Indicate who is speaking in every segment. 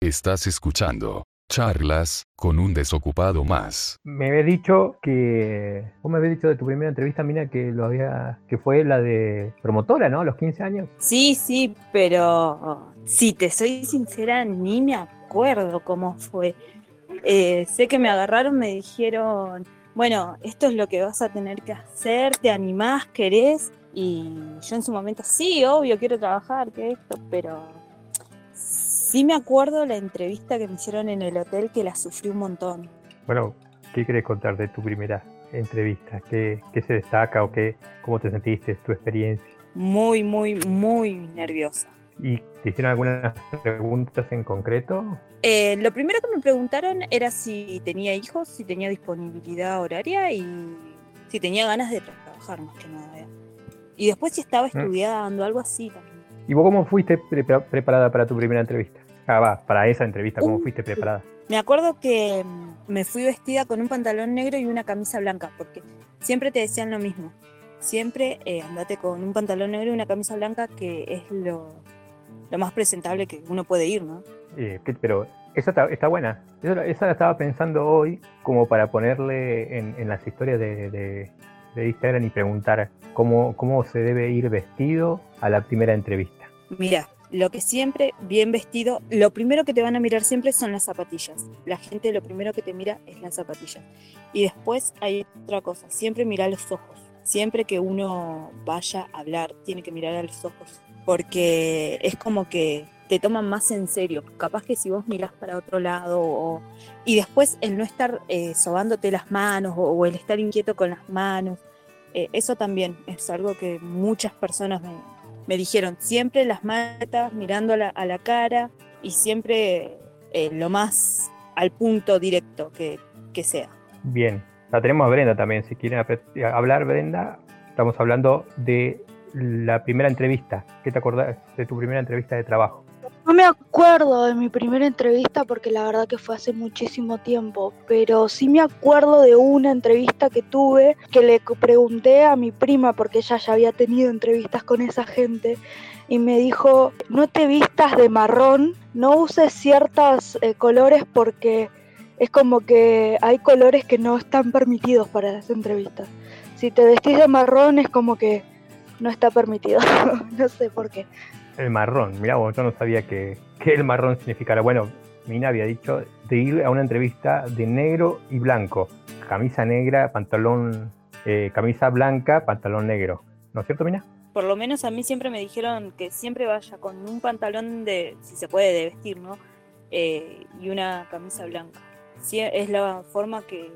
Speaker 1: Estás escuchando charlas con un desocupado más.
Speaker 2: Me había dicho que. Vos me habías dicho de tu primera entrevista, Mina, que lo había. que fue la de promotora, ¿no? A los 15 años.
Speaker 3: Sí, sí, pero si te soy sincera, ni me acuerdo cómo fue. Eh, sé que me agarraron, me dijeron, bueno, esto es lo que vas a tener que hacer, te animás, querés. Y yo en su momento, sí, obvio, quiero trabajar, que esto, pero Sí me acuerdo la entrevista que me hicieron en el hotel que la sufrí un montón.
Speaker 2: Bueno, ¿qué querés contar de tu primera entrevista? ¿Qué, se destaca o qué, cómo te sentiste, tu experiencia?
Speaker 3: Muy, muy, muy nerviosa.
Speaker 2: ¿Y te hicieron algunas preguntas en concreto?
Speaker 3: Eh, lo primero que me preguntaron era si tenía hijos, si tenía disponibilidad horaria y si tenía ganas de trabajar más que nada. Y después si estaba mm. estudiando, algo así también.
Speaker 2: ¿Y vos cómo fuiste preparada para tu primera entrevista? Ah, va, para esa entrevista, ¿cómo fuiste preparada?
Speaker 3: Me acuerdo que mm, me fui vestida con un pantalón negro y una camisa blanca, porque siempre te decían lo mismo. Siempre eh, andate con un pantalón negro y una camisa blanca, que es lo, más presentable que uno puede ir, ¿no?
Speaker 2: Eh, pero esa está, buena. Esa, la estaba pensando hoy como para ponerle en, las historias de, de, de, Instagram y preguntar cómo, cómo se debe ir vestido a la primera entrevista.
Speaker 3: Mira, lo que siempre, bien vestido, lo primero que te van a mirar siempre son las zapatillas. La gente lo primero que te mira es las zapatillas. Y después hay otra cosa, siempre mira los ojos. Siempre que uno vaya a hablar, tiene que mirar a los ojos. Porque es como que te toman más en serio. Capaz que si vos mirás para otro lado y después el no estar eh, sobándote las manos o, el estar inquieto con las manos, eh, eso también es algo que muchas personas me, me dijeron siempre las matas mirando a la, cara y siempre eh, lo más al punto directo que, sea.
Speaker 2: Bien, la tenemos a Brenda también, si quieren hablar Brenda, estamos hablando de la primera entrevista. ¿Qué te acordás de tu primera entrevista de trabajo?
Speaker 4: No me acuerdo de mi primera entrevista porque la verdad que fue hace muchísimo tiempo, pero sí me acuerdo de una entrevista que tuve que le pregunté a mi prima porque ella ya había tenido entrevistas con esa gente y me dijo, no te vistas de marrón, no uses ciertos eh, colores porque es como que hay colores que no están permitidos para las entrevistas. Si te vestís de marrón es como que no está permitido, no sé por qué.
Speaker 2: El marrón, mira, yo no sabía que, el marrón significara. Bueno, Mina había dicho de ir a una entrevista de negro y blanco. Camisa negra, pantalón, eh, camisa blanca, pantalón negro. ¿No es cierto, Mina?
Speaker 3: Por lo menos a mí siempre me dijeron que siempre vaya con un pantalón de, si se puede, de vestir, ¿no? Eh, y una camisa blanca. Sí, es la forma que,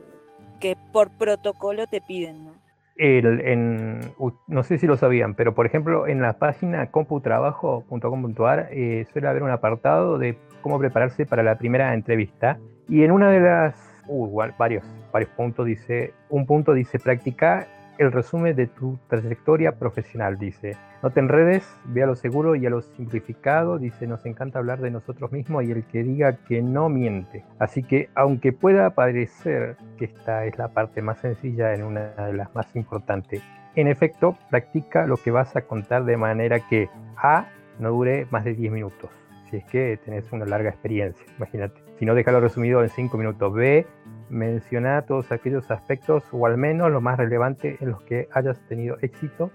Speaker 3: que por protocolo te piden, ¿no?
Speaker 2: No sé si lo sabían, pero por ejemplo en la página computrabajo.com.ar eh, suele haber un apartado de cómo prepararse para la primera entrevista. Y en una de las, uh, varios, varios puntos dice, un punto dice practica el resumen de tu trayectoria profesional, dice. No te enredes, ve a lo seguro y a lo simplificado, dice, nos encanta hablar de nosotros mismos y el que diga que no miente. Así que aunque pueda parecer que esta es la parte más sencilla en una de las más importantes, en efecto, practica lo que vas a contar de manera que A no dure más de 10 minutos, si es que tenés una larga experiencia, imagínate. Si no, déjalo resumido en 5 minutos. B, menciona todos aquellos aspectos o al menos lo más relevante en los que hayas tenido éxito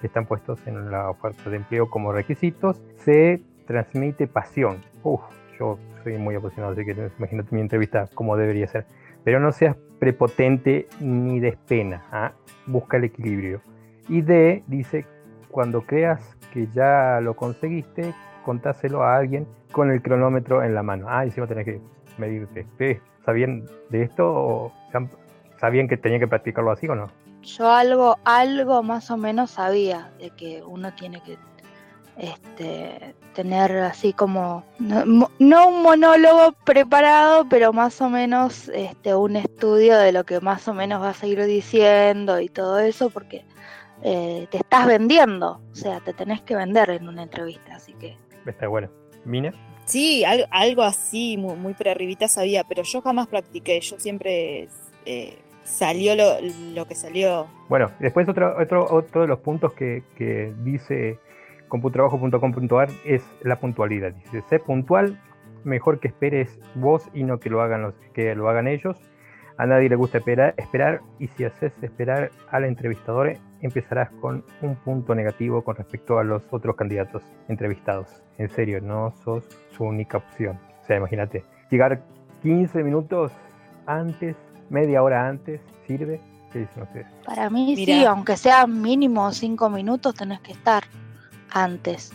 Speaker 2: que están puestos en la oferta de empleo como requisitos. Se transmite pasión. Uf, yo soy muy apasionado, así que imagínate mi entrevista como debería ser. Pero no seas prepotente ni despena. ¿ah? Busca el equilibrio. Y D dice, cuando creas que ya lo conseguiste, contáselo a alguien con el cronómetro en la mano. Ah, encima tenés que medirte. ¿Sabían de esto o sabían que tenía que practicarlo así o no?
Speaker 4: Yo algo, algo más o menos sabía de que uno tiene que este, tener así como, no, un monólogo preparado, pero más o menos este, un estudio de lo que más o menos vas a ir diciendo y todo eso, porque eh, te estás vendiendo, o sea, te tenés que vender en una entrevista, así que...
Speaker 2: Está bueno. ¿Mina?
Speaker 3: Sí, algo, así, muy, muy arribita sabía, pero yo jamás practiqué, yo siempre eh, salió lo, que salió.
Speaker 2: Bueno, después otro, otro, otro de los puntos que, que dice computrabajo.com.ar es la puntualidad. Dice, sé puntual mejor que esperes vos y no que lo hagan, los, que lo hagan ellos. A nadie le gusta esperar, esperar y si haces esperar al entrevistador, empezarás con un punto negativo con respecto a los otros candidatos entrevistados. En serio, no sos su única opción. O sea, imagínate, llegar 15 minutos antes, media hora antes, ¿sirve? ¿Qué dicen ustedes?
Speaker 4: Para mí
Speaker 3: Mirá.
Speaker 4: sí, aunque sea mínimo cinco minutos, tenés que estar antes.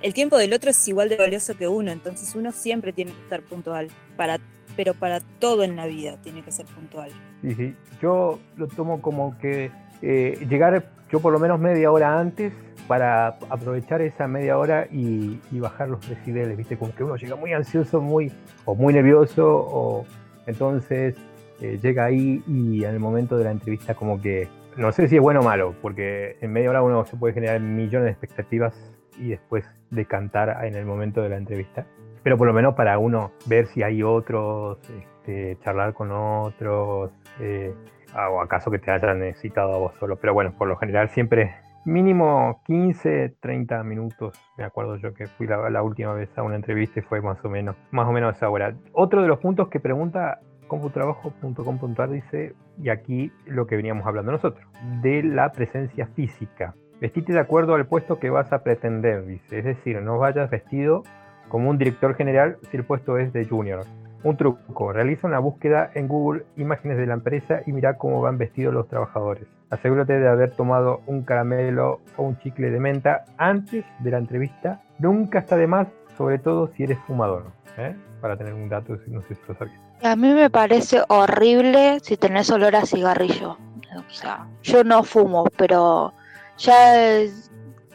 Speaker 3: El tiempo del otro es igual de valioso que uno, entonces uno siempre tiene que estar puntual. Para, pero para todo en la vida tiene que ser puntual.
Speaker 2: Sí, sí. Yo lo tomo como que eh, llegar yo por lo menos media hora antes para aprovechar esa media hora y, y bajar los decibeles, ¿viste? Como que uno llega muy ansioso, muy o muy nervioso, o entonces eh, llega ahí y en el momento de la entrevista como que no sé si es bueno o malo, porque en media hora uno se puede generar millones de expectativas y después decantar en el momento de la entrevista. Pero por lo menos para uno ver si hay otros, este, charlar con otros, eh, o acaso que te hayan necesitado a vos solo. Pero bueno, por lo general siempre mínimo 15, 30 minutos. Me acuerdo yo que fui la, la última vez a una entrevista y fue más o menos, más o menos esa hora. Otro de los puntos que pregunta computrabajo.com.ar dice, y aquí lo que veníamos hablando nosotros, de la presencia física. Vestite de acuerdo al puesto que vas a pretender, dice. Es decir, no vayas vestido como un director general si el puesto es de junior. Un truco, realiza una búsqueda en Google imágenes de la empresa y mira cómo van vestidos los trabajadores. Asegúrate de haber tomado un caramelo o un chicle de menta antes de la entrevista. Nunca está de más, sobre todo si eres fumador. ¿eh? Para tener un dato, no sé si lo sabías.
Speaker 4: A mí me parece horrible si tenés olor a cigarrillo. O sea, yo no fumo, pero ya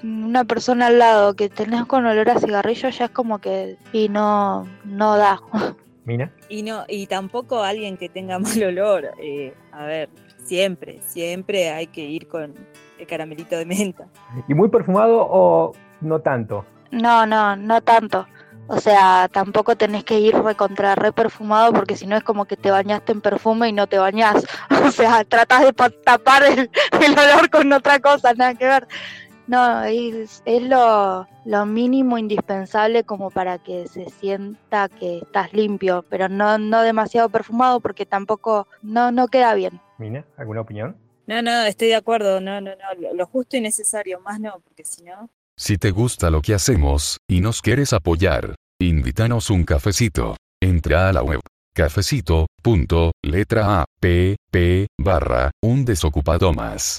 Speaker 4: una persona al lado que tenés con olor a cigarrillo ya es como que y no no da.
Speaker 2: Mina.
Speaker 3: Y no, y tampoco alguien que tenga mal olor. eh, a ver, siempre, siempre hay que ir con el caramelito de menta.
Speaker 2: ¿Y muy perfumado o no tanto?
Speaker 4: No, no, no tanto. O sea, tampoco tenés que ir recontra re perfumado porque si no es como que te bañaste en perfume y no te bañás. O sea, tratas de pa- tapar el, el olor con otra cosa, nada que ver. No, es, es lo, lo mínimo indispensable como para que se sienta que estás limpio, pero no, no demasiado perfumado porque tampoco no, no queda bien.
Speaker 2: Mina, ¿alguna opinión?
Speaker 3: No, no, estoy de acuerdo. No, no, no. Lo, lo justo y necesario, más no, porque si no.
Speaker 1: Si te gusta lo que hacemos, y nos quieres apoyar, invítanos un cafecito. Entra a la web cafecito.letra a p p barra un desocupado más.